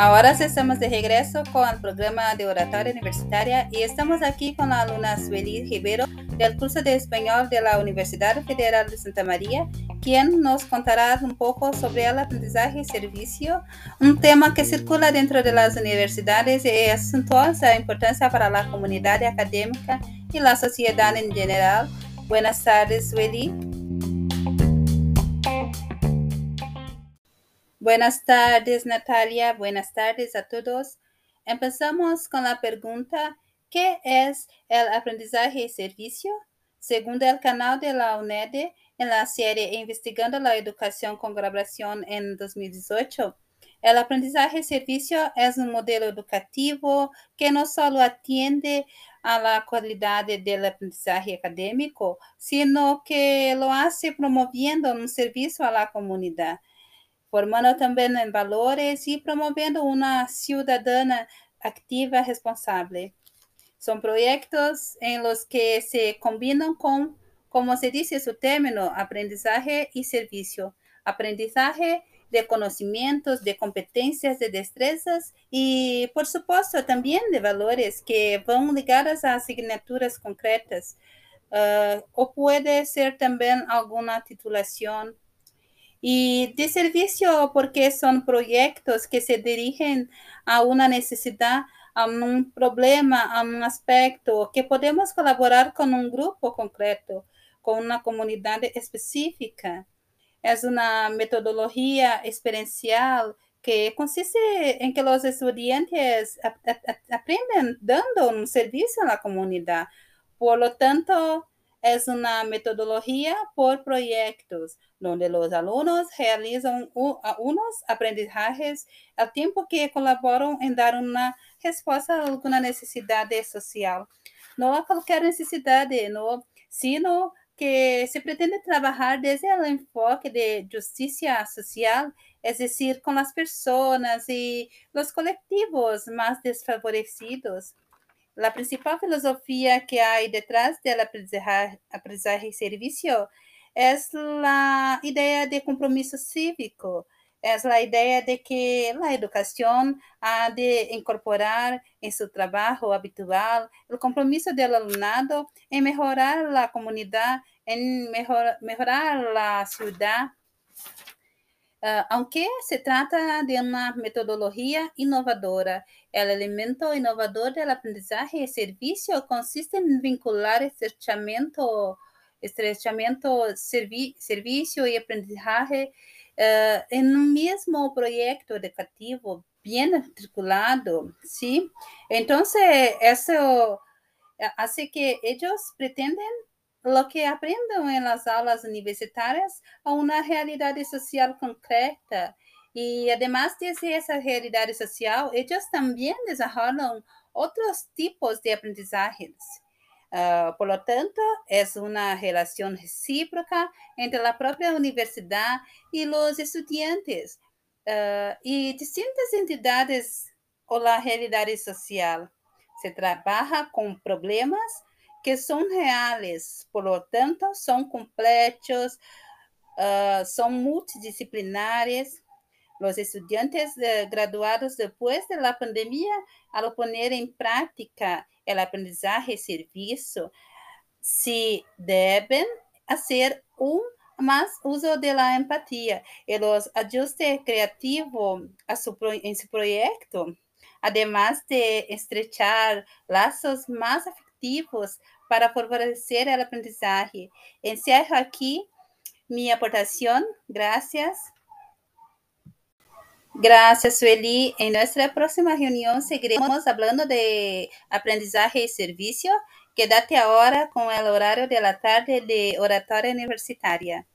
Ahora estamos de regreso con el programa de oratoria universitaria y estamos aquí con la alumna Sueli Rivero del curso de español de la Universidad Federal de Santa María, quien nos contará un poco sobre el aprendizaje y servicio, un tema que circula dentro de las universidades y es asuntosa importancia para la comunidad académica y la sociedad en general. Buenas tardes, Sueli. Buenas tardes, Natalia. Buenas tardes a todos. Empezamos con la pregunta, ¿qué es el aprendizaje y servicio? Según el canal de la UNED, en la serie Investigando la Educación con Grabación en 2018, el aprendizaje y servicio es un modelo educativo que no solo atiende a la calidad del aprendizaje académico, sino que lo hace promoviendo un servicio a la comunidad formando también en valores y promoviendo una ciudadana activa responsable. Son proyectos en los que se combinan con, como se dice su término, aprendizaje y servicio. Aprendizaje de conocimientos, de competencias, de destrezas y, por supuesto, también de valores que van ligados a asignaturas concretas. Uh, o puede ser también alguna titulación y de servicio porque son proyectos que se dirigen a una necesidad, a un problema, a un aspecto, que podemos colaborar con un grupo concreto, con una comunidad específica. Es una metodología experiencial que consiste en que los estudiantes aprenden dando un servicio a la comunidad. Por lo tanto, es una metodología por proyectos, donde los alumnos realizan unos aprendizajes al tiempo que colaboran en dar una respuesta a alguna necesidad social. No a cualquier necesidad, no, sino que se pretende trabajar desde el enfoque de justicia social, es decir, con las personas y los colectivos más desfavorecidos. La principal filosofía que hay detrás del aprendizaje, aprendizaje y servicio es la idea de compromiso cívico, es la idea de que la educación ha de incorporar en su trabajo habitual el compromiso del alumnado en mejorar la comunidad, en mejor, mejorar la Uh, aunque se trata de una metodología innovadora, el elemento innovador del aprendizaje y servicio consiste en vincular estrechamiento, estrechamiento servi servicio y aprendizaje uh, en un mismo proyecto educativo bien articulado, ¿sí? Entonces, eso hace que ellos pretenden lo que aprendam em las aulas universitárias a uma realidade social concreta. E, además de essa realidade social, eles também desenvolvem outros tipos de aprendizagens. Uh, ah, por lo tanto, é uma relação recíproca entre a própria universidade e os estudantes uh, ah, e distintas entidades ou a realidade social. Se trabalha com problemas que são reais, portanto, são completos, uh, são multidisciplinares. Os estudantes uh, eh, graduados depois da de pandemia, ao poner em prática o aprendizagem e serviço, se devem fazer um mais uso da empatia e los ajustes criativos em seu projeto, además de estrechar laços mais eficazes para favorecer el aprendizaje. Encierro aquí mi aportación. Gracias. Gracias, Sueli. En nuestra próxima reunión seguiremos hablando de aprendizaje y servicio. Quédate ahora con el horario de la tarde de oratoria universitaria.